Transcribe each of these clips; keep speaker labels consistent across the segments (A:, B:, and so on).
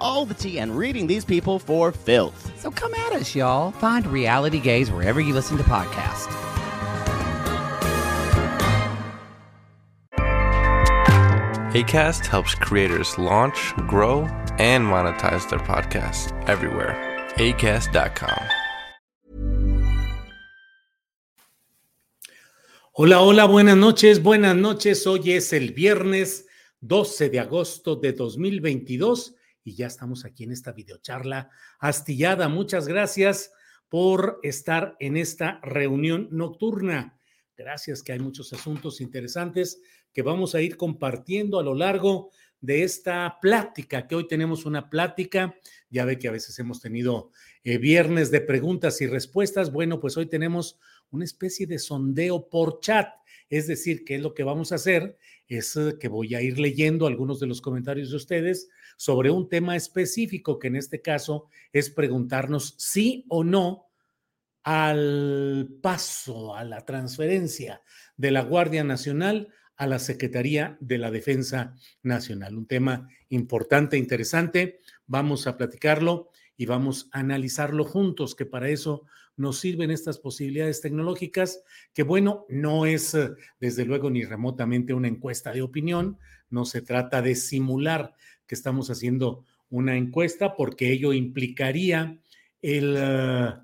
A: all the tea and reading these people for filth.
B: so come at us, y'all. Find Reality Gaze wherever you listen to podcasts.
C: ACAST helps creators launch, grow, and monetize their podcasts everywhere. ACAST.com.
D: Hola, hola, buenas noches, buenas noches. Hoy es el viernes 12 de agosto de 2022 y ya estamos aquí en esta videocharla astillada. Muchas gracias por estar en esta reunión nocturna. Gracias que hay muchos asuntos interesantes que vamos a ir compartiendo a lo largo de esta plática, que hoy tenemos una plática. Ya ve que a veces hemos tenido eh, viernes de preguntas y respuestas. Bueno, pues hoy tenemos una especie de sondeo por chat. Es decir, que lo que vamos a hacer? Es eh, que voy a ir leyendo algunos de los comentarios de ustedes sobre un tema específico, que en este caso es preguntarnos sí o no al paso, a la transferencia de la Guardia Nacional a la Secretaría de la Defensa Nacional. Un tema importante, interesante. Vamos a platicarlo y vamos a analizarlo juntos, que para eso nos sirven estas posibilidades tecnológicas, que bueno, no es eh, desde luego ni remotamente una encuesta de opinión, no se trata de simular que estamos haciendo una encuesta, porque ello implicaría el, eh,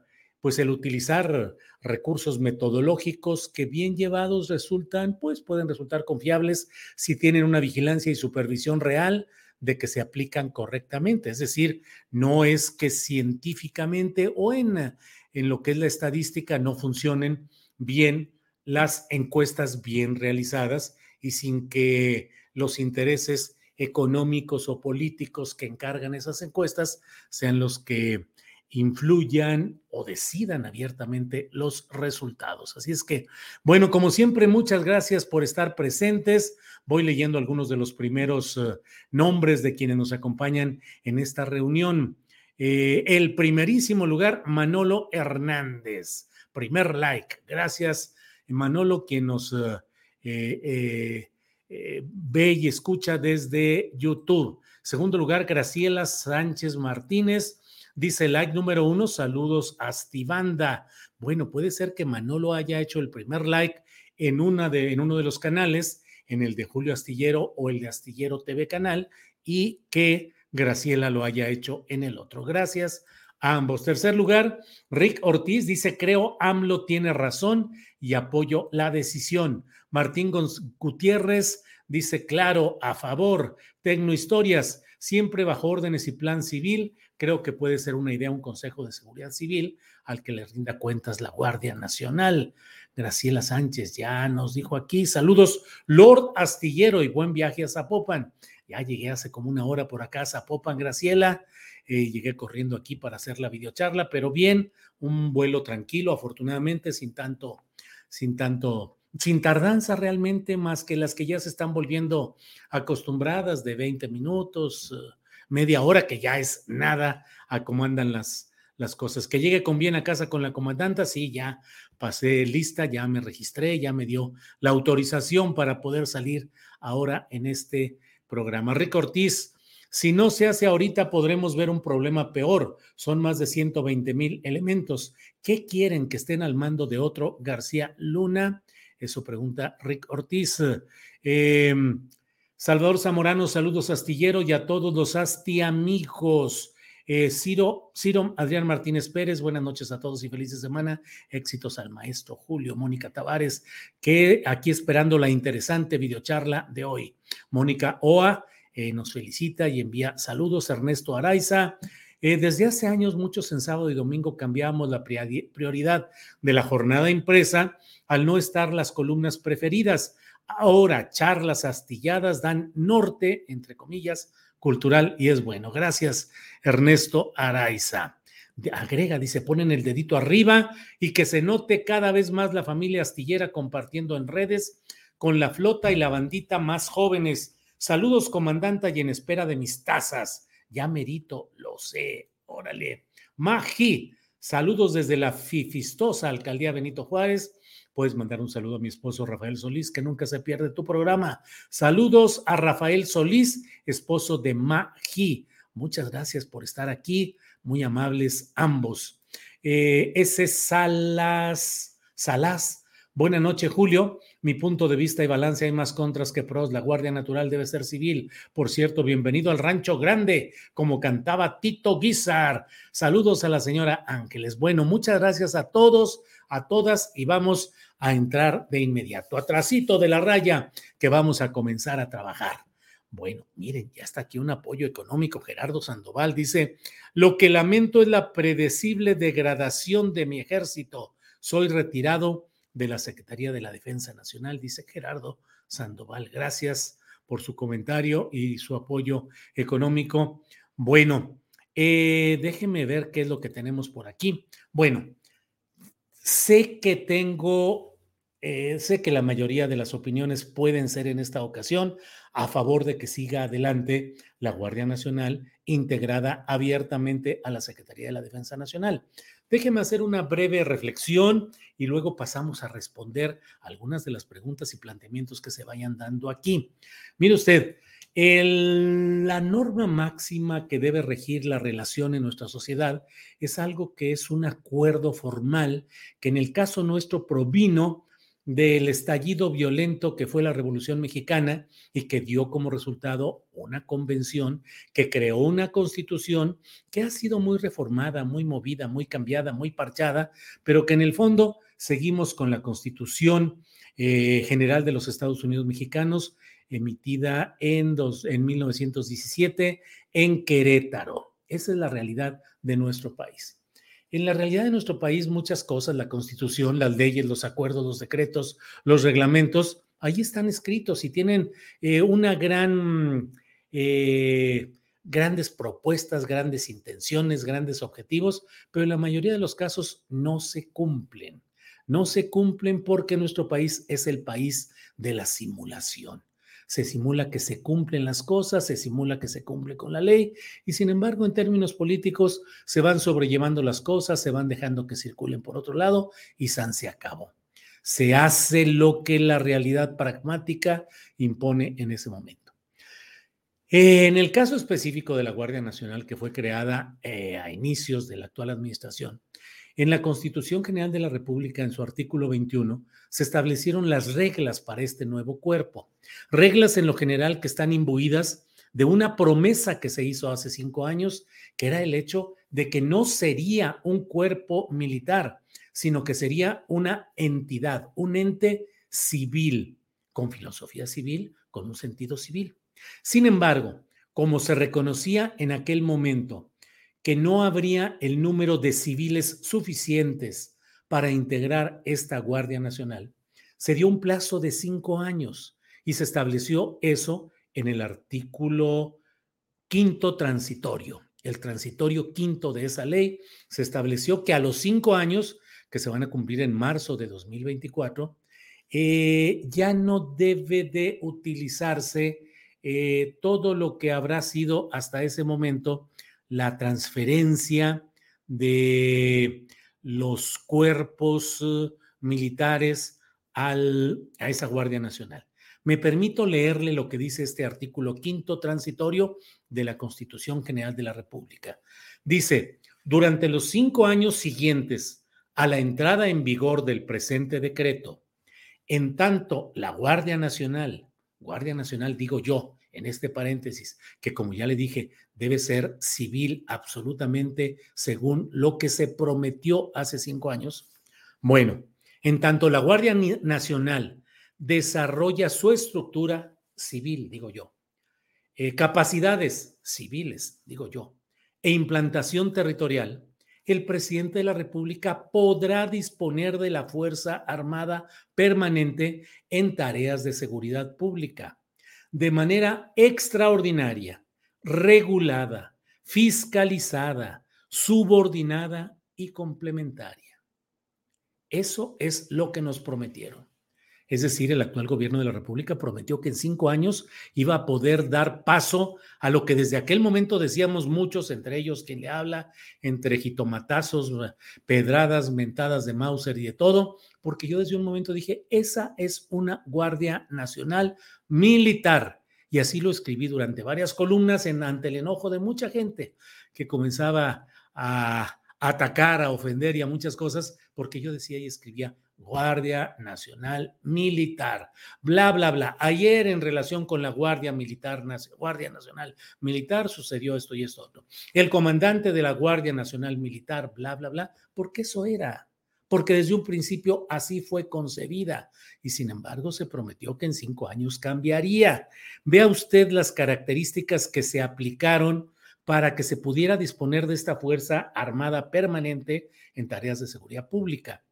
D: pues el utilizar recursos metodológicos que bien llevados resultan, pues pueden resultar confiables si tienen una vigilancia y supervisión real de que se aplican correctamente. Es decir, no es que científicamente o en, en lo que es la estadística no funcionen bien las encuestas bien realizadas y sin que los intereses económicos o políticos que encargan esas encuestas sean los que influyan o decidan abiertamente los resultados. Así es que, bueno, como siempre, muchas gracias por estar presentes. Voy leyendo algunos de los primeros eh, nombres de quienes nos acompañan en esta reunión. Eh, el primerísimo lugar, Manolo Hernández. Primer like. Gracias, Manolo, quien nos eh, ve y escucha desde YouTube. Segundo lugar, Graciela Sánchez Martínez. Dice like número uno, saludos Astibanda. Bueno, puede ser que Manolo haya hecho el primer like en, una de, en uno de los canales, en el de Julio Astillero o el de Astillero TV Canal, y que Graciela lo haya hecho en el otro. Gracias a ambos. Tercer lugar, Rick Ortiz dice, creo AMLO tiene razón y apoyo la decisión. Martín Gutiérrez dice, claro, a favor. Tecnohistorias, siempre bajo órdenes y plan civil. Creo que puede ser una idea un Consejo de Seguridad Civil al que le rinda cuentas la Guardia Nacional. Graciela Sánchez ya nos dijo aquí, saludos, Lord Astillero y buen viaje a Zapopan. Ya llegué hace como una hora por acá a Zapopan, Graciela. Eh, llegué corriendo aquí para hacer la videocharla, pero bien, un vuelo tranquilo, afortunadamente, sin tanto, sin tanto, sin tardanza realmente, más que las que ya se están volviendo acostumbradas de 20 minutos, eh, media hora, que ya es nada a cómo andan las, las cosas. Que llegue con bien a casa con la comandanta, sí, ya pasé lista, ya me registré, ya me dio la autorización para poder salir ahora en este programa. Rick Ortiz, si no se hace ahorita, podremos ver un problema peor. Son más de 120 mil elementos. ¿Qué quieren que estén al mando de otro García Luna? Eso pregunta Rick Ortiz. Em, Salvador Zamorano, saludos astillero y a todos los asti amigos. Eh, Ciro, Ciro Adrián Martínez Pérez, buenas noches a todos y felices semana. Éxitos al maestro Julio, Mónica Tavares, que aquí esperando la interesante videocharla de hoy. Mónica Oa eh, nos felicita y envía saludos. Ernesto Araiza. Eh, desde hace años, muchos en sábado y domingo cambiamos la prioridad de la jornada impresa al no estar las columnas preferidas. Ahora, charlas astilladas dan norte, entre comillas, cultural y es bueno. Gracias, Ernesto Araiza. Agrega, dice, ponen el dedito arriba y que se note cada vez más la familia astillera compartiendo en redes con la flota y la bandita más jóvenes. Saludos, comandanta, y en espera de mis tazas. Ya merito, lo sé. Órale. Magi, saludos desde la fifistosa alcaldía Benito Juárez puedes mandar un saludo a mi esposo Rafael Solís, que nunca se pierde tu programa. Saludos a Rafael Solís, esposo de Magi. Muchas gracias por estar aquí, muy amables ambos. Eh, ese Salas, Salas, buena noche, Julio. Mi punto de vista y balance hay más contras que pros. La Guardia Natural debe ser civil. Por cierto, bienvenido al Rancho Grande, como cantaba Tito Guizar. Saludos a la señora Ángeles. Bueno, muchas gracias a todos, a todas y vamos a entrar de inmediato. Atrasito de la raya que vamos a comenzar a trabajar. Bueno, miren, ya está aquí un apoyo económico. Gerardo Sandoval dice, lo que lamento es la predecible degradación de mi ejército. Soy retirado de la Secretaría de la Defensa Nacional, dice Gerardo Sandoval. Gracias por su comentario y su apoyo económico. Bueno, eh, déjenme ver qué es lo que tenemos por aquí. Bueno, Sé que tengo, eh, sé que la mayoría de las opiniones pueden ser en esta ocasión a favor de que siga adelante la Guardia Nacional integrada abiertamente a la Secretaría de la Defensa Nacional. Déjeme hacer una breve reflexión y luego pasamos a responder algunas de las preguntas y planteamientos que se vayan dando aquí. Mire usted, la norma máxima que debe regir la relación en nuestra sociedad es algo que es un acuerdo formal que en el caso nuestro provino del estallido violento que fue la Revolución Mexicana y que dio como resultado una convención que creó una constitución que ha sido muy reformada, muy movida, muy cambiada, muy parchada, pero que en el fondo seguimos con la constitución eh, general de los Estados Unidos mexicanos emitida en, dos, en 1917 en Querétaro. Esa es la realidad de nuestro país. En la realidad de nuestro país, muchas cosas, la constitución, las leyes, los acuerdos, los decretos, los reglamentos, ahí están escritos y tienen eh, una gran, eh, grandes propuestas, grandes intenciones, grandes objetivos, pero en la mayoría de los casos no se cumplen. No se cumplen porque nuestro país es el país de la simulación se simula que se cumplen las cosas, se simula que se cumple con la ley y sin embargo en términos políticos se van sobrellevando las cosas, se van dejando que circulen por otro lado y San se acabó. Se hace lo que la realidad pragmática impone en ese momento. En el caso específico de la Guardia Nacional, que fue creada eh, a inicios de la actual administración, en la Constitución General de la República, en su artículo 21, se establecieron las reglas para este nuevo cuerpo. Reglas en lo general que están imbuidas de una promesa que se hizo hace cinco años, que era el hecho de que no sería un cuerpo militar, sino que sería una entidad, un ente civil, con filosofía civil, con un sentido civil. Sin embargo, como se reconocía en aquel momento que no habría el número de civiles suficientes para integrar esta Guardia Nacional, se dio un plazo de cinco años y se estableció eso en el artículo quinto transitorio. El transitorio quinto de esa ley se estableció que a los cinco años, que se van a cumplir en marzo de 2024, eh, ya no debe de utilizarse eh, todo lo que habrá sido hasta ese momento la transferencia de los cuerpos eh, militares al, a esa Guardia Nacional. Me permito leerle lo que dice este artículo quinto transitorio de la Constitución General de la República. Dice, durante los cinco años siguientes a la entrada en vigor del presente decreto, en tanto la Guardia Nacional, Guardia Nacional digo yo, en este paréntesis, que como ya le dije, debe ser civil absolutamente según lo que se prometió hace cinco años. Bueno, en tanto la Guardia Nacional desarrolla su estructura civil, digo yo, eh, capacidades civiles, digo yo, e implantación territorial, el presidente de la República podrá disponer de la Fuerza Armada permanente en tareas de seguridad pública de manera extraordinaria, regulada, fiscalizada, subordinada y complementaria. Eso es lo que nos prometieron. Es decir, el actual gobierno de la República prometió que en cinco años iba a poder dar paso a lo que desde aquel momento decíamos muchos, entre ellos quien le habla, entre jitomatazos, pedradas, mentadas de Mauser y de todo, porque yo desde un momento dije, esa es una Guardia Nacional Militar. Y así lo escribí durante varias columnas en, ante el enojo de mucha gente que comenzaba a atacar, a ofender y a muchas cosas, porque yo decía y escribía, Guardia Nacional Militar. Bla, bla, bla. Ayer en relación con la Guardia Militar, Guardia Nacional Militar, sucedió esto y esto otro. El comandante de la Guardia Nacional Militar, bla, bla, bla, porque eso era. Porque desde un principio así fue concebida y sin embargo se prometió que en cinco años cambiaría. Vea usted las características que se aplicaron para que se pudiera disponer de esta Fuerza Armada permanente en tareas de seguridad pública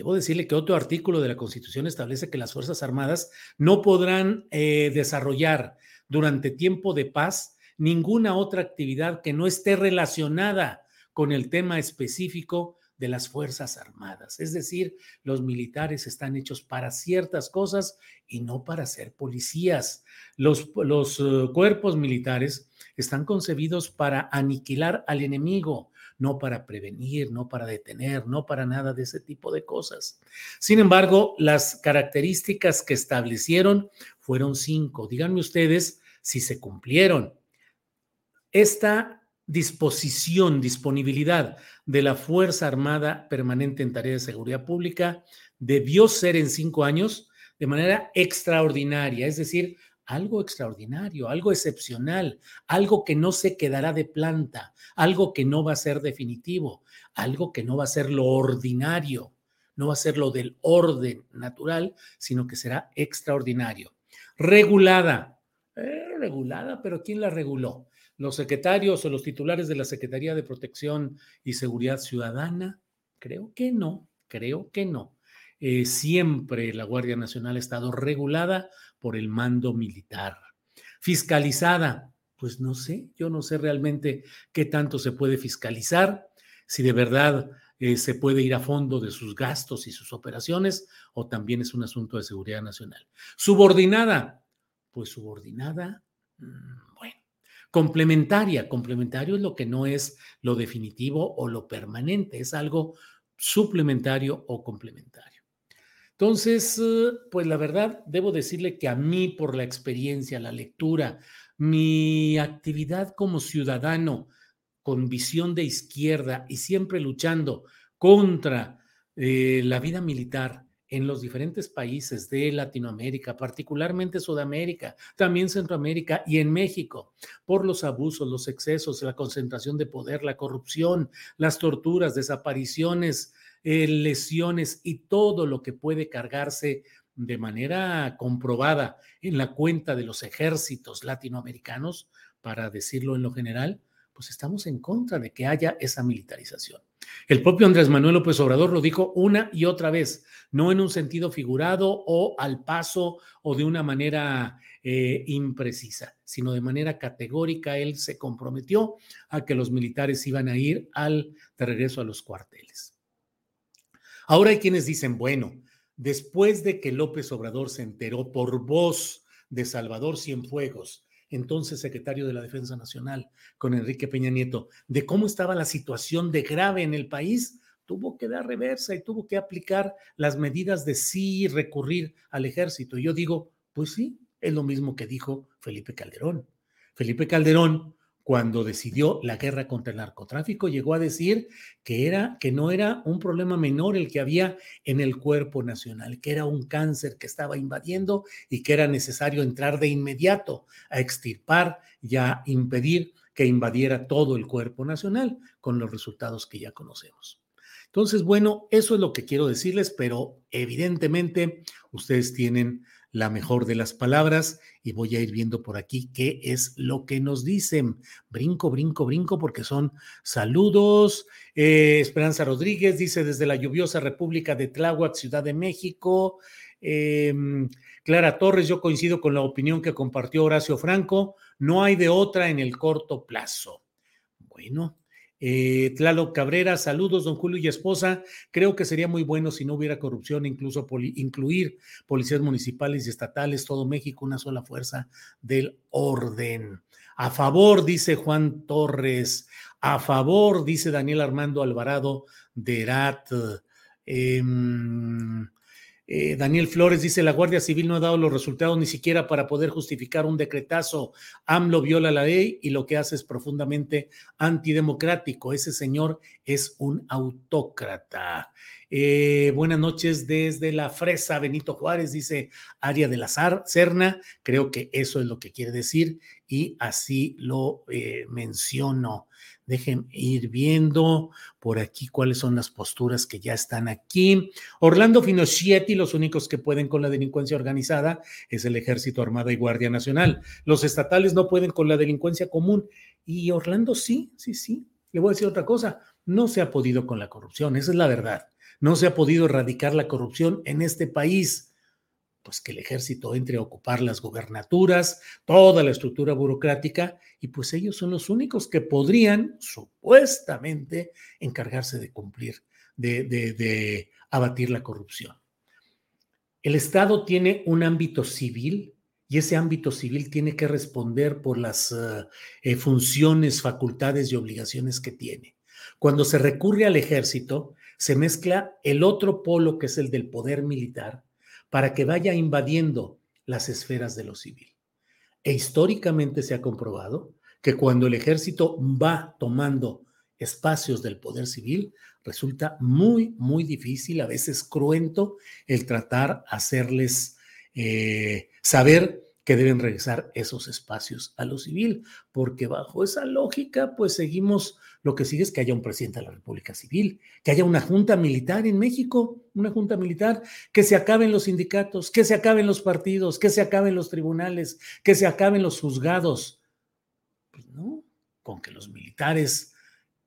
D: Debo decirle que otro artículo de la Constitución establece que las Fuerzas Armadas no podrán eh, desarrollar durante tiempo de paz ninguna otra actividad que no esté relacionada con el tema específico de las Fuerzas Armadas. Es decir, los militares están hechos para ciertas cosas y no para ser policías. Los, los uh, cuerpos militares están concebidos para aniquilar al enemigo, no para prevenir, no para detener, no para nada de ese tipo de cosas. Sin embargo, las características que establecieron fueron cinco. Díganme ustedes si se cumplieron. Esta disposición, disponibilidad de la Fuerza Armada permanente en tarea de seguridad pública debió ser en cinco años de manera extraordinaria, es decir, algo extraordinario, algo excepcional, algo que no se quedará de planta, algo que no va a ser definitivo, algo que no va a ser lo ordinario, no va a ser lo del orden natural, sino que será extraordinario. Regulada, eh, regulada, pero ¿quién la reguló? ¿Los secretarios o los titulares de la Secretaría de Protección y Seguridad Ciudadana? Creo que no, creo que no. Eh, siempre la Guardia Nacional ha estado regulada por el mando militar. Fiscalizada, pues no sé, yo no sé realmente qué tanto se puede fiscalizar, si de verdad eh, se puede ir a fondo de sus gastos y sus operaciones, o también es un asunto de seguridad nacional. Subordinada, pues subordinada, mm, complementaria, complementario es lo que no es lo definitivo o lo permanente, es algo suplementario o complementario. Entonces, eh, pues la verdad, debo decirle que a mí, por la experiencia, la lectura, mi actividad como ciudadano con visión de izquierda y siempre luchando contra eh, la vida militar en los diferentes países de Latinoamérica, particularmente Sudamérica, también Centroamérica y en México, por los abusos, los excesos, la concentración de poder, la corrupción, las torturas, desapariciones, eh, lesiones y todo lo que puede cargarse de manera comprobada en la cuenta de los ejércitos latinoamericanos, para decirlo en lo general, pues estamos en contra de que haya esa militarización. El propio Andrés Manuel López Obrador lo dijo una y otra vez, no en un sentido figurado o al paso o de una manera eh, imprecisa, sino de manera categórica. Él se comprometió a que los militares iban a ir al de regreso a los cuarteles. Ahora hay quienes dicen, bueno, después de que López Obrador se enteró por voz de Salvador Cienfuegos entonces secretario de la Defensa Nacional, con Enrique Peña Nieto, de cómo estaba la situación de grave en el país, tuvo que dar reversa y tuvo que aplicar las medidas de sí recurrir al ejército. Y yo digo, pues sí, es lo mismo que dijo Felipe Calderón. Felipe Calderón cuando decidió la guerra contra el narcotráfico, llegó a decir que, era, que no era un problema menor el que había en el cuerpo nacional, que era un cáncer que estaba invadiendo y que era necesario entrar de inmediato a extirpar y a impedir que invadiera todo el cuerpo nacional con los resultados que ya conocemos. Entonces, bueno, eso es lo que quiero decirles, pero evidentemente ustedes tienen la mejor de las palabras y voy a ir viendo por aquí qué es lo que nos dicen. Brinco, brinco, brinco, porque son saludos. Eh, Esperanza Rodríguez dice desde la lluviosa República de Tláhuac, Ciudad de México. Em, Clara Torres, yo coincido con la opinión que compartió Horacio Franco, no hay de otra en el corto plazo. Bueno, eh, Tlalo Cabrera, saludos, don Julio y esposa. Creo que sería muy bueno si no hubiera corrupción, incluso incluir policías municipales y estatales, todo México, una sola fuerza del orden. A favor, dice Juan Torres. A favor, dice Daniel Armando Alvarado de Erat. Em, eh, Daniel Flores dice, la Guardia Civil no ha dado los resultados ni siquiera para poder justificar un decretazo. AMLO viola la ley y lo que hace es profundamente antidemocrático. Ese señor es un autócrata. Eh, buenas noches desde la Fresa, Benito Juárez, dice Aria de la Serna. Creo que eso es lo que quiere decir y así lo eh, menciono. Dejen ir viendo por aquí cuáles son las posturas que ya están aquí. Orlando Finocchietti, los únicos que pueden con la delincuencia organizada es el Ejército Armada y Guardia Nacional. Los estatales no pueden con la delincuencia común. Y Orlando sí, sí, sí. Le voy a decir otra cosa. No se ha podido con la corrupción, esa es la verdad. No se ha podido erradicar la corrupción en este país pues que el ejército entre a ocupar las gobernaturas, toda la estructura burocrática, y pues ellos son los únicos que podrían supuestamente encargarse de cumplir, de, abatir la corrupción. El Estado tiene un ámbito civil y ese ámbito civil tiene que responder por las eh, eh, funciones, facultades y obligaciones que tiene. Cuando se recurre al ejército, se mezcla el otro polo que es el del poder militar, para que vaya invadiendo las esferas de lo civil. E históricamente se ha comprobado que cuando el ejército va tomando espacios del poder civil, resulta muy, muy difícil, a veces cruento, el tratar hacerles eh, saber que deben regresar esos espacios a lo civil, porque bajo esa lógica, pues seguimos, lo que sigue es que haya un presidente de la República Civil, que haya una junta militar en México, una junta militar, que se acaben los sindicatos, que se acaben los partidos, que se acaben los tribunales, que se acaben los juzgados. Pues no, con que los militares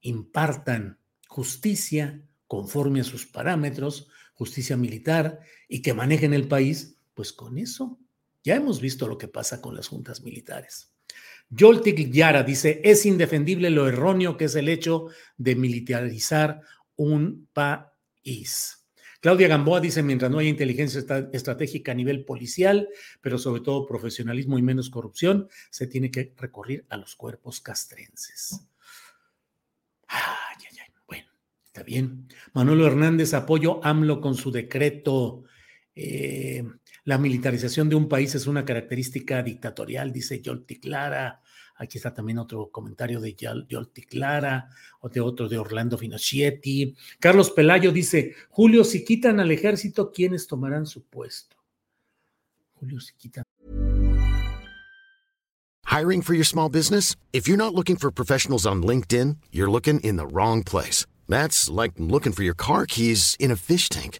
D: impartan justicia conforme a sus parámetros, justicia militar, y que manejen el país, pues con eso ya hemos visto lo que pasa con las juntas militares. Yoltik Yara dice, es indefendible lo erróneo que es el hecho de militarizar un país. Claudia Gamboa dice, mientras no haya inteligencia estratégica a nivel policial, pero sobre todo profesionalismo y menos corrupción, se tiene que recurrir a los cuerpos castrenses. Ay, ay, ay. Bueno, está bien. Manuel Hernández, apoyo AMLO con su decreto. Eh, la militarización de un país es una característica dictatorial, dice Yolti Clara. Aquí está también otro comentario de Yolti Clara, o de otro de Orlando Finocchietti. Carlos Pelayo dice: Julio, si quitan al ejército, ¿quiénes tomarán su puesto? Julio, si quitan.
E: Hiring for your small business? If you're not looking for professionals on LinkedIn, you're looking in the wrong place. That's like looking for your car keys in a fish tank.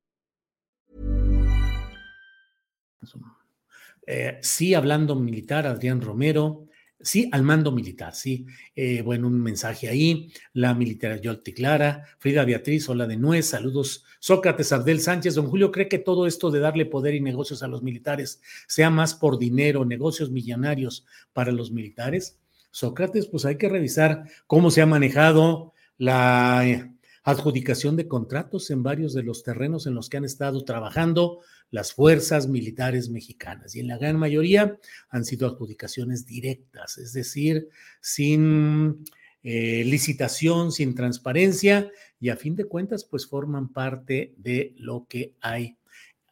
D: Eh, sí, hablando militar, Adrián Romero. Sí, al mando militar, sí. Eh, bueno, un mensaje ahí. La militar Yolti Clara, Frida Beatriz, hola de Nuez, saludos. Sócrates Abdel Sánchez, don Julio, ¿cree que todo esto de darle poder y negocios a los militares sea más por dinero, negocios millonarios para los militares? Sócrates, pues hay que revisar cómo se ha manejado la eh, adjudicación de contratos en varios de los terrenos en los que han estado trabajando las fuerzas militares mexicanas y en la gran mayoría han sido adjudicaciones directas, es decir, sin eh, licitación, sin transparencia y a fin de cuentas pues forman parte de lo que hay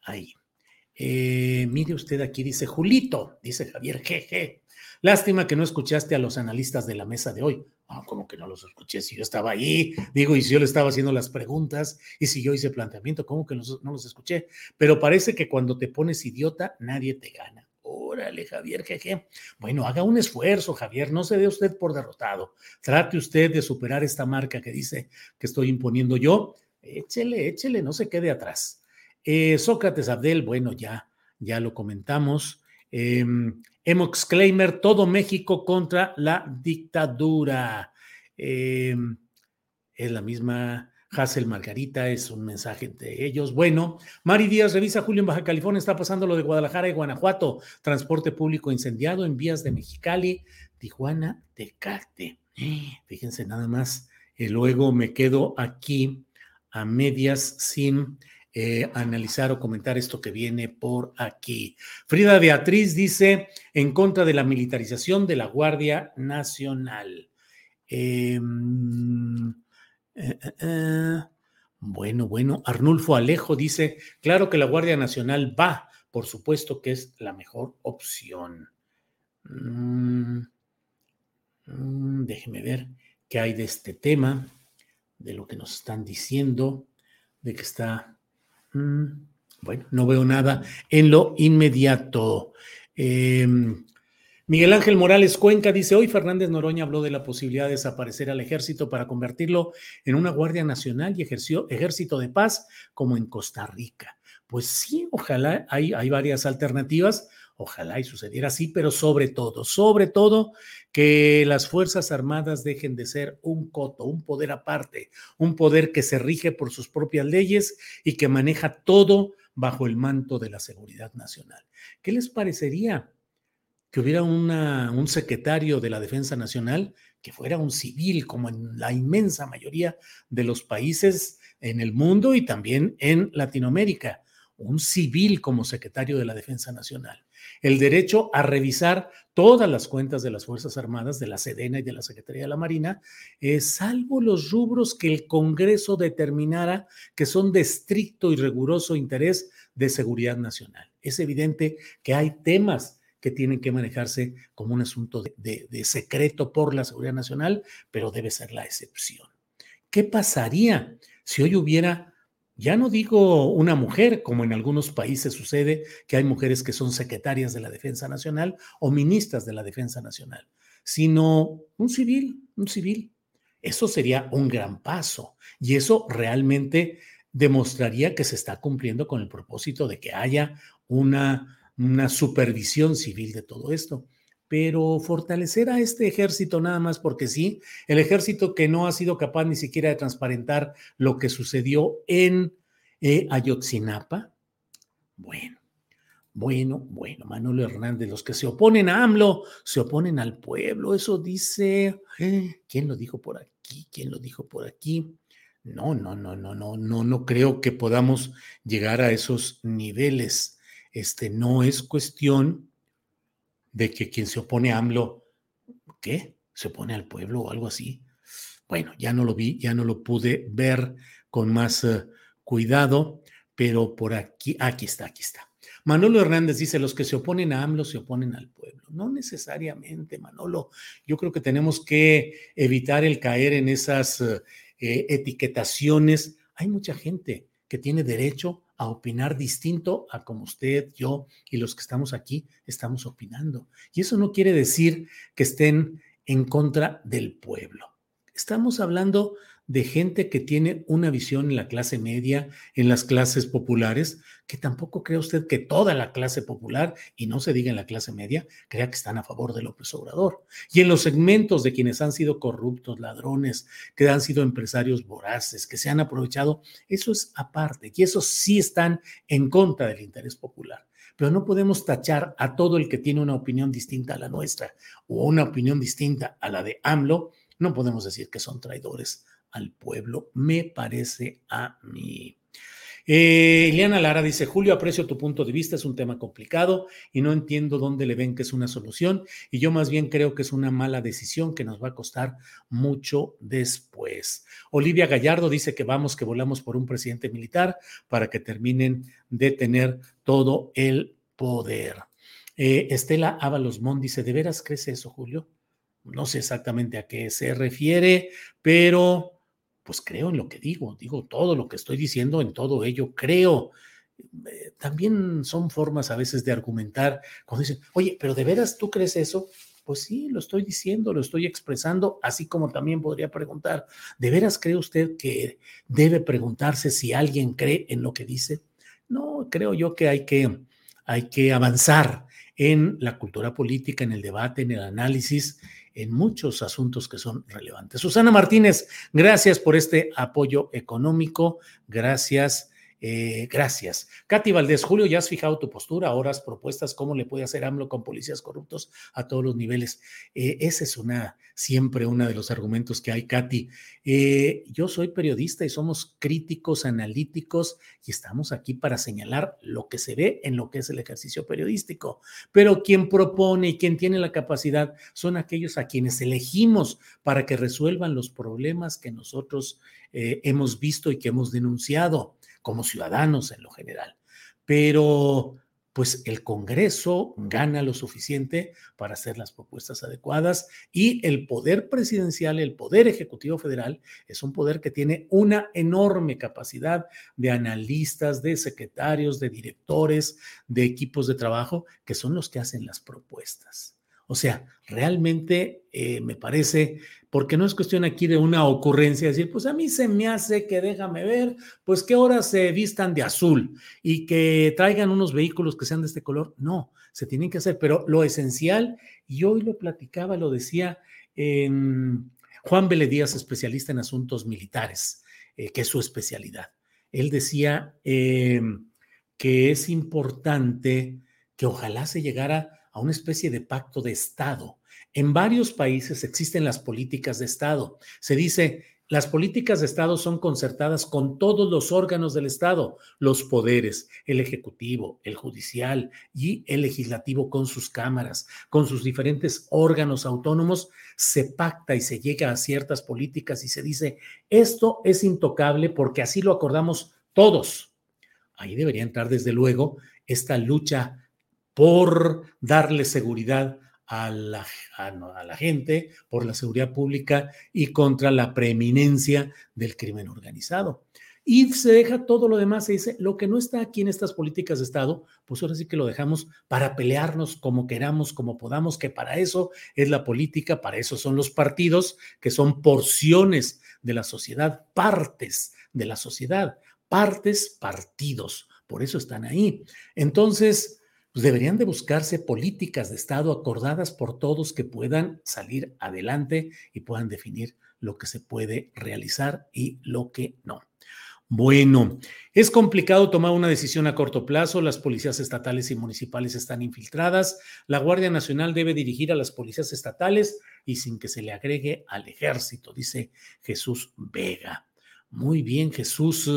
D: ahí. Eh, mire usted aquí, dice Julito, dice Javier, jeje. Lástima que no escuchaste a los analistas de la mesa de hoy. Ah, como que no los escuché si yo estaba ahí, digo, y si yo le estaba haciendo las preguntas y si yo hice planteamiento, ¿cómo que no los escuché? Pero parece que cuando te pones idiota, nadie te gana. Órale, Javier, jeje. Bueno, haga un esfuerzo, Javier, no se dé usted por derrotado. Trate usted de superar esta marca que dice que estoy imponiendo yo. Échele, échele, no se quede atrás. Eh, Sócrates Abdel, bueno, ya, ya lo comentamos. Eh, Emox Claimer, todo México contra la dictadura. Em, es la misma Hassel Margarita, es un mensaje de ellos. Bueno, Mari Díaz revisa Julio en Baja California, está pasando lo de Guadalajara y Guanajuato, transporte público incendiado en vías de Mexicali, Tijuana, Tecate. Fíjense nada más, y luego me quedo aquí a medias sin eh, analizar o comentar esto que viene por aquí. Frida Beatriz dice en contra de la militarización de la Guardia Nacional. Em, eh, eh, bueno, bueno, Arnulfo Alejo dice, claro que la Guardia Nacional va, por supuesto que es la mejor opción. Mm, mm, déjeme ver qué hay de este tema, de lo que nos están diciendo, de que está Mm, bueno, no veo nada en lo inmediato. Em, Miguel Ángel Morales Cuenca dice, hoy Fernández Noroña habló de la posibilidad de desaparecer al ejército para convertirlo en una Guardia Nacional y ejerció ejército de paz como en Costa Rica. Pues sí, ojalá, hay, hay varias alternativas, ojalá y sucediera así, pero sobre todo, sobre todo, que las Fuerzas Armadas dejen de ser un coto, un poder aparte, un poder que se rige por sus propias leyes y que maneja todo bajo el manto de la seguridad nacional. ¿Qué les parecería que hubiera un secretario de la Defensa Nacional que fuera un civil, como en la inmensa mayoría de los países en el mundo y también en Latinoamérica? Un civil como secretario de la Defensa Nacional el derecho a revisar todas las cuentas de las Fuerzas Armadas, de la Sedena y de la Secretaría de la Marina, eh, salvo los rubros que el Congreso determinara que son de estricto y riguroso interés de seguridad nacional. Es evidente que hay temas que tienen que manejarse como un asunto de, de secreto por la seguridad nacional, pero debe ser la excepción. ¿Qué pasaría si hoy hubiera ya no digo una mujer, como en algunos países sucede, que hay mujeres que son secretarias de la Defensa Nacional o ministras de la Defensa Nacional, sino un civil, un civil. Eso sería un gran paso y eso realmente demostraría que se está cumpliendo con el propósito de que haya una, una supervisión civil de todo esto pero fortalecer a este ejército nada más porque sí, el ejército que no ha sido capaz ni siquiera de transparentar lo que sucedió en eh, Ayotzinapa. Bueno, bueno, bueno, Manuel Hernández, los que se oponen a AMLO se oponen al pueblo, eso dice, ¿eh? ¿quién lo dijo por aquí? ¿Quién lo dijo por aquí? No, no, no, no, no, no, no creo que podamos llegar a esos niveles. Este no es cuestión de que quien se opone a AMLO, ¿qué? ¿Se opone al pueblo o algo así? Bueno, ya no lo vi, ya no lo pude ver con más eh, cuidado, pero por aquí, aquí está, aquí está. Manolo Hernández dice, los que se oponen a AMLO se oponen al pueblo. No necesariamente, Manolo. Yo creo que tenemos que evitar el caer en esas eh, etiquetaciones. Hay mucha gente que tiene derecho a opinar distinto a como usted, yo y los que estamos aquí estamos opinando. Y eso no quiere decir que estén en contra del pueblo. Estamos hablando de gente que tiene una visión en la clase media, en las clases populares, que tampoco cree usted que toda la clase popular, y no se diga en la clase media, crea que están a favor de López Obrador. Y en los segmentos de quienes han sido corruptos, ladrones, que han sido empresarios voraces, que se han aprovechado, eso es aparte, y esos sí están en contra del interés popular pero no podemos tachar a todo el que tiene una opinión distinta a la nuestra o una opinión distinta a la de AMLO, no podemos decir que son traidores al pueblo, me parece a mí. Eh, Lara dice, Julio, aprecio tu punto de vista, es un tema complicado y no entiendo dónde le ven que es una solución y yo más bien creo que es una mala decisión que nos va a costar mucho después. Olivia Gallardo dice que vamos, que volamos por un presidente militar para que terminen de tener todo el poder. Eh, Estela Ábalos Mon dice, ¿de veras crees eso, Julio? No sé exactamente a qué se refiere, pero pues creo en lo que digo, digo todo lo que estoy diciendo, en todo ello creo. Eh, también son formas a veces de argumentar dicen, oye, pero de veras tú crees eso? Pues sí, lo estoy diciendo, lo estoy expresando, así como también podría preguntar, ¿de veras cree usted que debe preguntarse si alguien cree en lo que dice? No, creo yo que hay que, hay que avanzar en la cultura política, en el debate, en el análisis en muchos asuntos que son relevantes. Susana Martínez, gracias por este apoyo económico. Gracias. Eh, gracias. Katy Valdés, Julio, ya has fijado tu postura, horas, propuestas, cómo le puede hacer AMLO con policías corruptos a todos los niveles. Eh, ese es una, siempre uno de los argumentos que hay, Katy. Eh, yo soy periodista y somos críticos, analíticos y estamos aquí para señalar lo que se ve en lo que es el ejercicio periodístico. Pero quien propone y quien tiene la capacidad son aquellos a quienes elegimos para que resuelvan los problemas que nosotros hemos visto y que hemos denunciado como ciudadanos en lo general. Pero pues el Congreso gana lo suficiente para hacer las propuestas adecuadas y el poder presidencial, el poder ejecutivo federal, es un poder que tiene una enorme capacidad de analistas, de secretarios, de directores, de equipos de trabajo, que son los que hacen las propuestas. O sea, realmente eh, me parece, porque no es cuestión aquí de una ocurrencia, decir, pues a mí se me hace que déjame ver, pues que ahora se vistan de azul y que traigan unos vehículos que sean de este color. No, se tienen que hacer, pero lo esencial, y hoy lo platicaba, lo decía Juan Vélez Díaz, especialista en asuntos militares, eh, que es su especialidad. Él decía em, que es importante que ojalá se llegara a una especie de pacto de Estado. En varios países existen las políticas de Estado. Se dice, las políticas de Estado son concertadas con todos los órganos del Estado, los poderes, el Ejecutivo, el Judicial y el Legislativo con sus cámaras, con sus diferentes órganos autónomos, se pacta y se llega a ciertas políticas y se dice, esto es intocable porque así lo acordamos todos. Ahí debería entrar desde luego esta lucha por darle seguridad a la, a, la, gente, por la seguridad pública y contra la preeminencia del crimen organizado. Y se deja todo lo demás, se dice, lo que no está aquí en estas políticas de Estado, pues ahora sí que lo dejamos para pelearnos como queramos, como podamos, que para eso es la política, para eso son los partidos, que son porciones de la sociedad, partes de la sociedad, partes, partidos, por eso están ahí. Entonces, pues deberían de buscarse políticas de Estado acordadas por todos que puedan salir adelante y puedan definir lo que se puede realizar y lo que no. Bueno, es complicado tomar una decisión a corto plazo. Las policías estatales y municipales están infiltradas. La Guardia Nacional debe dirigir a las policías estatales y sin que se le agregue al ejército, dice Jesús Vega. Muy bien, Jesús.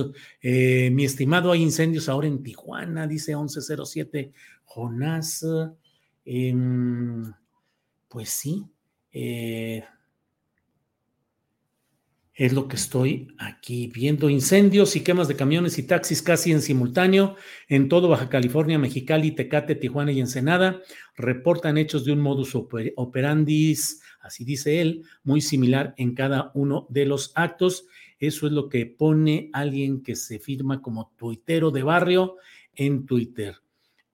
D: Eh, mi estimado, hay incendios ahora en Tijuana, dice 1107 Jonás, em, pues sí. Eh, Es lo que estoy aquí viendo. Incendios y quemas de camiones y taxis casi en simultáneo en todo Baja California, Mexicali, Tecate, Tijuana y Ensenada. Reportan hechos de un modus operandi, así dice él, muy similar en cada uno de los actos. Eso es lo que pone alguien que se firma como tuitero de barrio en Twitter.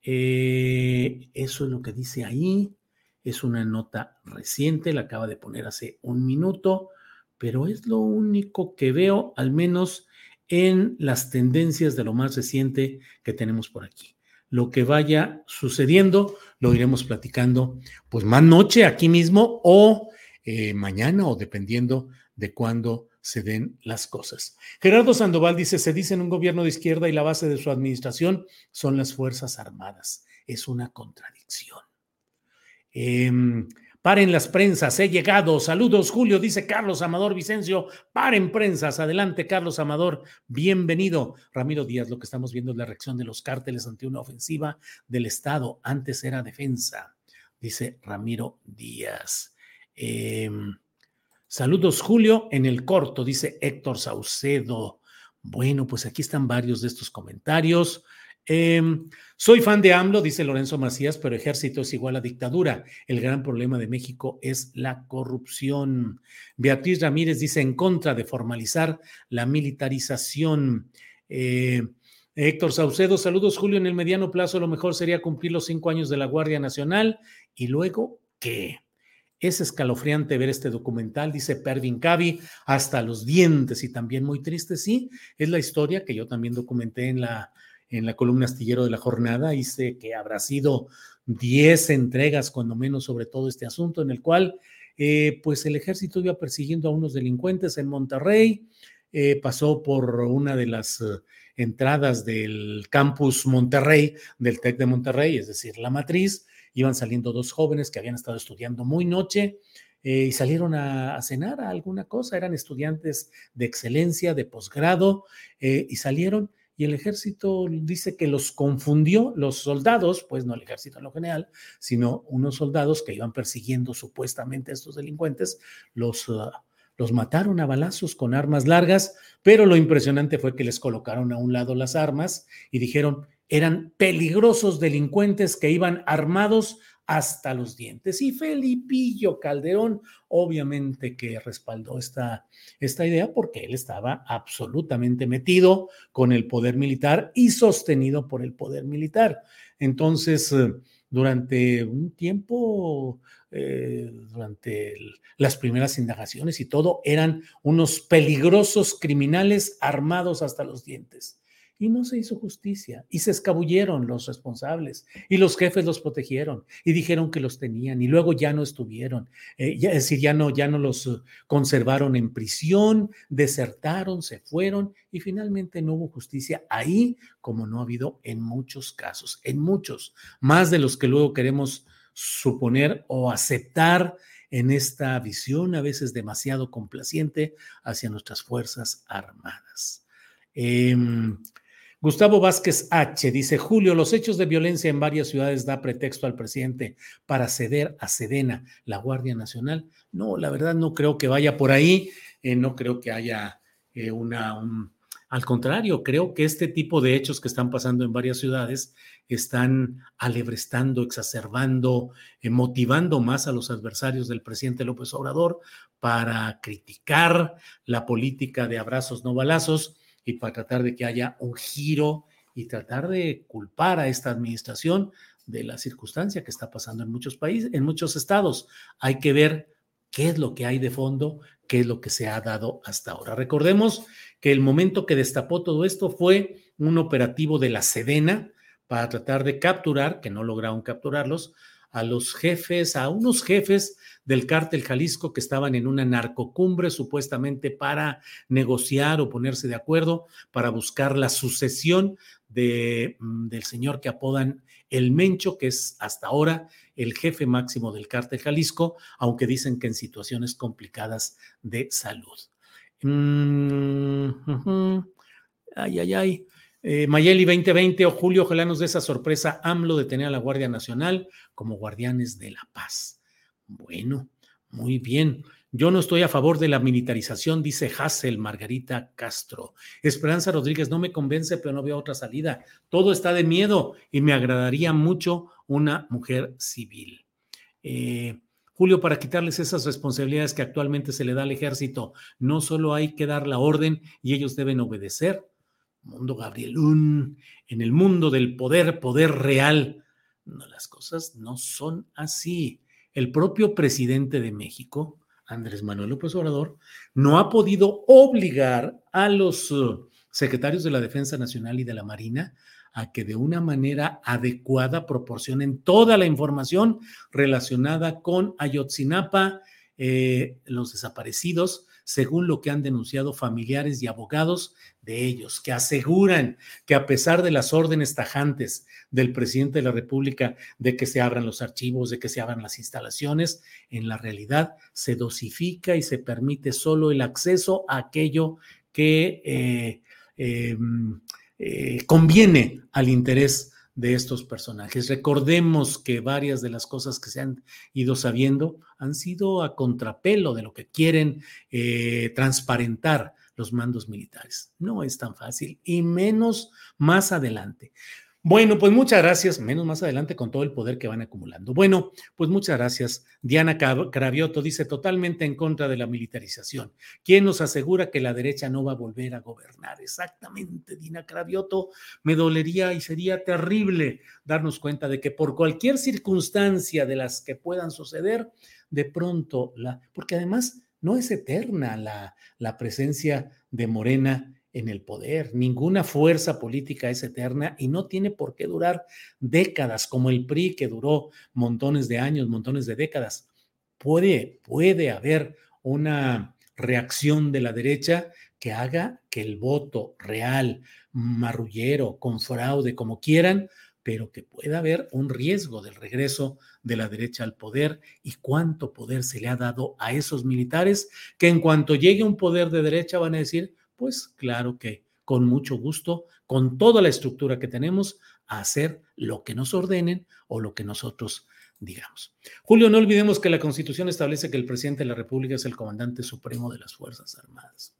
D: Eh, eso es lo que dice ahí. Es una nota reciente, la acaba de poner hace un minuto pero es lo único que veo, al menos en las tendencias de lo más reciente que tenemos por aquí. Lo que vaya sucediendo lo iremos platicando pues más noche aquí mismo o eh, mañana o dependiendo de cuándo se den las cosas. Gerardo Sandoval dice, se dice en un gobierno de izquierda y la base de su administración son las Fuerzas Armadas. Es una contradicción. Eh, Paren las prensas, he llegado. Saludos, Julio, dice Carlos Amador Vicencio. Paren prensas. Adelante, Carlos Amador. Bienvenido. Ramiro Díaz, lo que estamos viendo es la reacción de los cárteles ante una ofensiva del Estado. Antes era defensa, dice Ramiro Díaz. Em, saludos, Julio, en el corto, dice Héctor Saucedo. Bueno, pues aquí están varios de estos comentarios. Em, soy fan de AMLO, dice Lorenzo Macías, pero ejército es igual a dictadura. El gran problema de México es la corrupción. Beatriz Ramírez dice en contra de formalizar la militarización. Eh, Héctor Saucedo, saludos Julio, en el mediano plazo lo mejor sería cumplir los cinco años de la Guardia Nacional y luego, ¿qué? Es escalofriante ver este documental, dice Pervin Cavi, hasta los dientes y también muy triste, sí, es la historia que yo también documenté en la en la columna astillero de la jornada, hice que habrá sido 10 entregas, cuando menos, sobre todo este asunto, en el cual, eh, pues el ejército iba persiguiendo a unos delincuentes en Monterrey, eh, pasó por una de las eh, entradas del campus Monterrey, del TEC de Monterrey, es decir, la matriz, iban saliendo dos jóvenes que habían estado estudiando muy noche, y salieron a, cenar a alguna cosa, eran estudiantes de excelencia, de posgrado, y salieron y el ejército dice que los confundió, los soldados, pues no el ejército en lo general, sino unos soldados que iban persiguiendo supuestamente a estos delincuentes, los, ah, los mataron a balazos con armas largas, pero lo impresionante fue que les colocaron a un lado las armas y dijeron, eran peligrosos delincuentes que iban armados hasta los dientes. Y Felipillo Calderón, obviamente que respaldó esta, esta idea porque él estaba absolutamente metido con el poder militar y sostenido por el poder militar. Entonces, eh, durante un tiempo, eh, durante las primeras indagaciones y todo, eran unos peligrosos criminales armados hasta los dientes y no se hizo justicia y se escabulleron los responsables y los jefes los protegieron y dijeron que los tenían y luego ya no estuvieron, eh, es decir, ya no, ya no los eh, conservaron en prisión, desertaron, se fueron y finalmente no hubo justicia ahí como no ha habido en muchos casos, en muchos, más de los que luego queremos suponer o aceptar en esta visión a veces demasiado complaciente hacia nuestras Fuerzas Armadas. Eh, Gustavo Vázquez H. dice, Julio, los hechos de violencia en varias ciudades da pretexto al presidente para ceder a Sedena, la Guardia Nacional. No, la verdad no creo que vaya por ahí, eh, no creo que haya eh, una... al contrario, creo que este tipo de hechos que están pasando en varias ciudades están alebrestando, exacerbando, eh, motivando más a los adversarios del presidente López Obrador para criticar la política de abrazos no balazos y para tratar de que haya un giro y tratar de culpar a esta administración de la circunstancia que está pasando en muchos países, en muchos estados. Hay que ver qué es lo que hay de fondo, qué es lo que se ha dado hasta ahora. Recordemos que el momento que destapó todo esto fue un operativo de la Sedena para tratar de capturar, que no lograron capturarlos, a los jefes, a unos jefes del cártel Jalisco que estaban en una narcocumbre supuestamente para negociar o ponerse de acuerdo para buscar la sucesión de, mm, del señor que apodan el Mencho, que es hasta ahora el jefe máximo del cártel Jalisco, aunque dicen que en situaciones complicadas de salud. Mm, ay, ay, ay. Eh, Mayeli 2020 o Julio, ojalá nos dé esa sorpresa AMLO de tener a la Guardia Nacional como guardianes de la paz. Bueno, muy bien. Yo no estoy a favor de la militarización, dice Hassel Margarita Castro. Esperanza Rodríguez no me convence, pero no veo otra salida. Todo está de miedo y me agradaría mucho una mujer civil. Eh, Julio, para quitarles esas responsabilidades que actualmente se le da al ejército, no solo hay que dar la orden y ellos deben obedecer. Mundo Gabrielún, en el mundo del poder, poder real, no, las cosas no son así. El propio presidente de México, Andrés Manuel López Obrador, no ha podido obligar a los uh, secretarios de la Defensa Nacional y de la Marina a que de una manera adecuada proporcionen toda la información relacionada con Ayotzinapa, eh, los desaparecidos, según lo que han denunciado familiares y abogados de ellos, que aseguran que a pesar de las órdenes tajantes del presidente de la República de que se abran los archivos, de que se abran las instalaciones, en la realidad se dosifica y se permite solo el acceso a aquello que eh, em, eh, conviene al interés de estos personajes. Recordemos que varias de las cosas que se han ido sabiendo han sido a contrapelo de lo que quieren eh, transparentar los mandos militares. No es tan fácil y menos más adelante. Bueno, pues muchas gracias, menos más adelante con todo el poder que van acumulando. Bueno, pues muchas gracias. Diana Cravioto dice totalmente en contra de la militarización. ¿Quién nos asegura que la derecha no va a volver a gobernar? Exactamente, Diana Cravioto. Me dolería y sería terrible darnos cuenta de que por cualquier circunstancia de las que puedan suceder, de pronto la, porque además no es eterna la, la presencia de Morena en el poder. Ninguna fuerza política es eterna y no tiene por qué durar décadas como el PRI que duró montones de años, montones de décadas. Puede, puede haber una reacción de la derecha que haga que el voto real, marrullero, con fraude, como quieran, pero que pueda haber un riesgo del regreso de la derecha al poder y cuánto poder se le ha dado a esos militares que en cuanto llegue un poder de derecha van a decir, pues claro que con mucho gusto, con toda la estructura que tenemos, hacer lo que nos ordenen o lo que nosotros digamos. Julio, no olvidemos que la Constitución establece que el presidente de la República es el comandante supremo de las Fuerzas Armadas.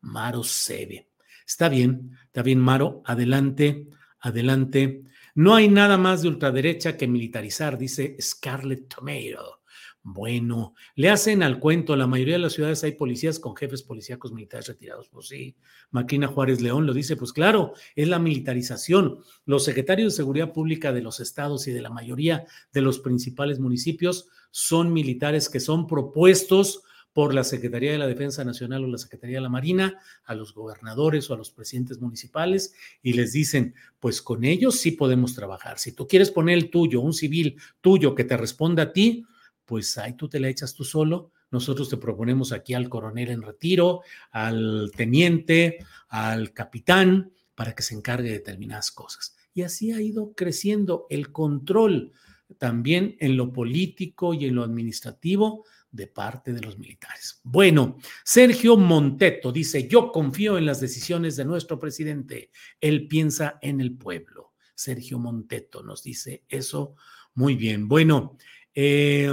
D: Maro Sebe. Está bien, está bien, Maro, adelante, adelante. No hay nada más de ultraderecha que militarizar, dice Scarlett Tomato. Bueno, le hacen al cuento, la mayoría de las ciudades hay policías con jefes policíacos militares retirados. Pues sí, Maquina Juárez León lo dice, pues claro, es la militarización. Los secretarios de Seguridad Pública de los estados y de la mayoría de los principales municipios son militares que son propuestos por la Secretaría de la Defensa Nacional o la Secretaría de la Marina a los gobernadores o a los presidentes municipales y les dicen, pues con ellos sí podemos trabajar. Si tú quieres poner el tuyo, un civil tuyo que te responda a ti, pues ahí tú te la echas tú solo. Nosotros te proponemos aquí al coronel en retiro, al teniente, al capitán, para que se encargue de determinadas cosas. Y así ha ido creciendo el control también en lo político y en lo administrativo de parte de los militares. Bueno, Sergio Monteto dice, yo confío en las decisiones de nuestro presidente. Él piensa en el pueblo. Sergio Monteto nos dice eso muy bien. Bueno, eh,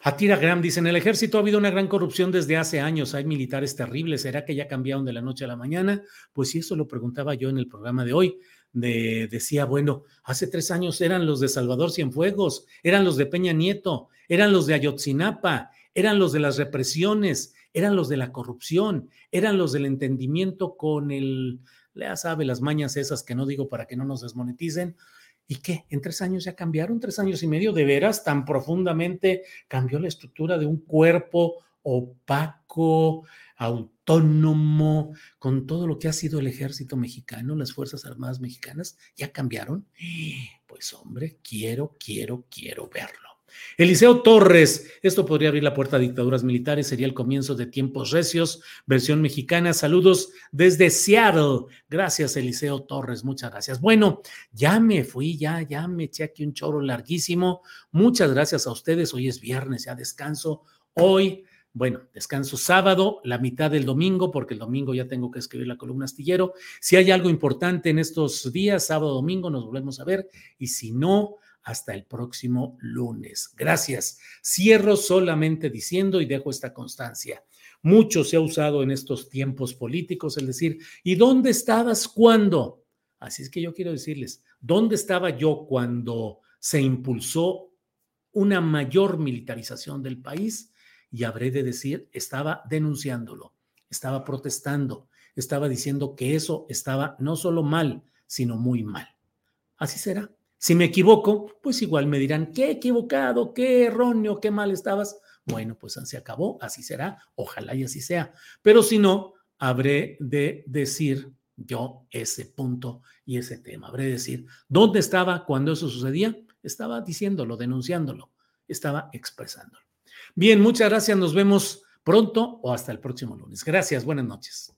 D: Atira Graham dice, en el ejército ha habido una gran corrupción desde hace años, hay militares terribles, ¿será que ya cambiaron de la noche a la mañana? Pues sí, eso lo preguntaba yo en el programa de hoy. De, decía, bueno, hace tres años eran los de Salvador Cienfuegos, eran los de Peña Nieto, eran los de Ayotzinapa, eran los de las represiones, eran los de la corrupción, eran los del entendimiento con el, ya sabe, las mañas esas que no digo para que no nos desmoneticen, ¿Y qué? ¿En tres años ya cambiaron? ¿Tres años y medio? ¿De veras tan profundamente cambió la estructura de un cuerpo opaco, autónomo, con todo lo que ha sido el ejército mexicano, las Fuerzas Armadas mexicanas? ¿Ya cambiaron? Pues hombre, quiero, quiero, quiero verlo. Eliseo Torres, esto podría abrir la puerta a dictaduras militares, sería el comienzo de tiempos recios, versión mexicana. Saludos desde Seattle. Gracias, Eliseo Torres, muchas gracias. Bueno, ya me fui, ya, ya me eché aquí un choro larguísimo. Muchas gracias a ustedes. Hoy es viernes, ya descanso. Hoy bueno, descanso sábado, la mitad del domingo, porque el domingo ya tengo que escribir la columna astillero. Si hay algo importante en estos días, sábado, domingo, nos volvemos a ver. Y si no, hasta el próximo lunes. Gracias. Cierro solamente diciendo y dejo esta constancia. Mucho se ha usado en estos tiempos políticos el decir, ¿y dónde estabas cuando? Así es que yo quiero decirles, ¿dónde estaba yo cuando se impulsó una mayor militarización del país? Y habré de decir, estaba denunciándolo, estaba protestando, estaba diciendo que eso estaba no solo mal, sino muy mal. Así será. Si me equivoco, pues igual me dirán, qué equivocado, qué erróneo, qué mal estabas. Bueno, pues se acabó, así será, ojalá y así sea. Pero si no, habré de decir yo ese punto y ese tema. Habré de decir, ¿dónde estaba cuando eso sucedía? Estaba diciéndolo, denunciándolo, estaba expresándolo. Bien, muchas gracias, nos vemos pronto o hasta el próximo lunes. Gracias, buenas noches.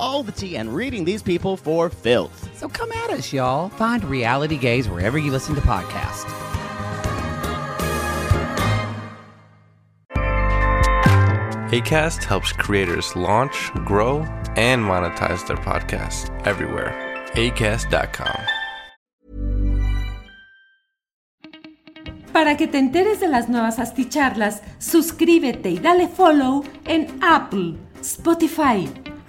A: all the tea and reading these people for filth.
B: so come at us, y'all. Find Reality Gaze wherever you listen to podcasts.
C: ACAST helps creators launch, grow, and monetize their podcasts everywhere. ACAST.com.
F: Para que te enteres de las nuevas asticharlas, suscríbete y dale follow en Apple, Spotify,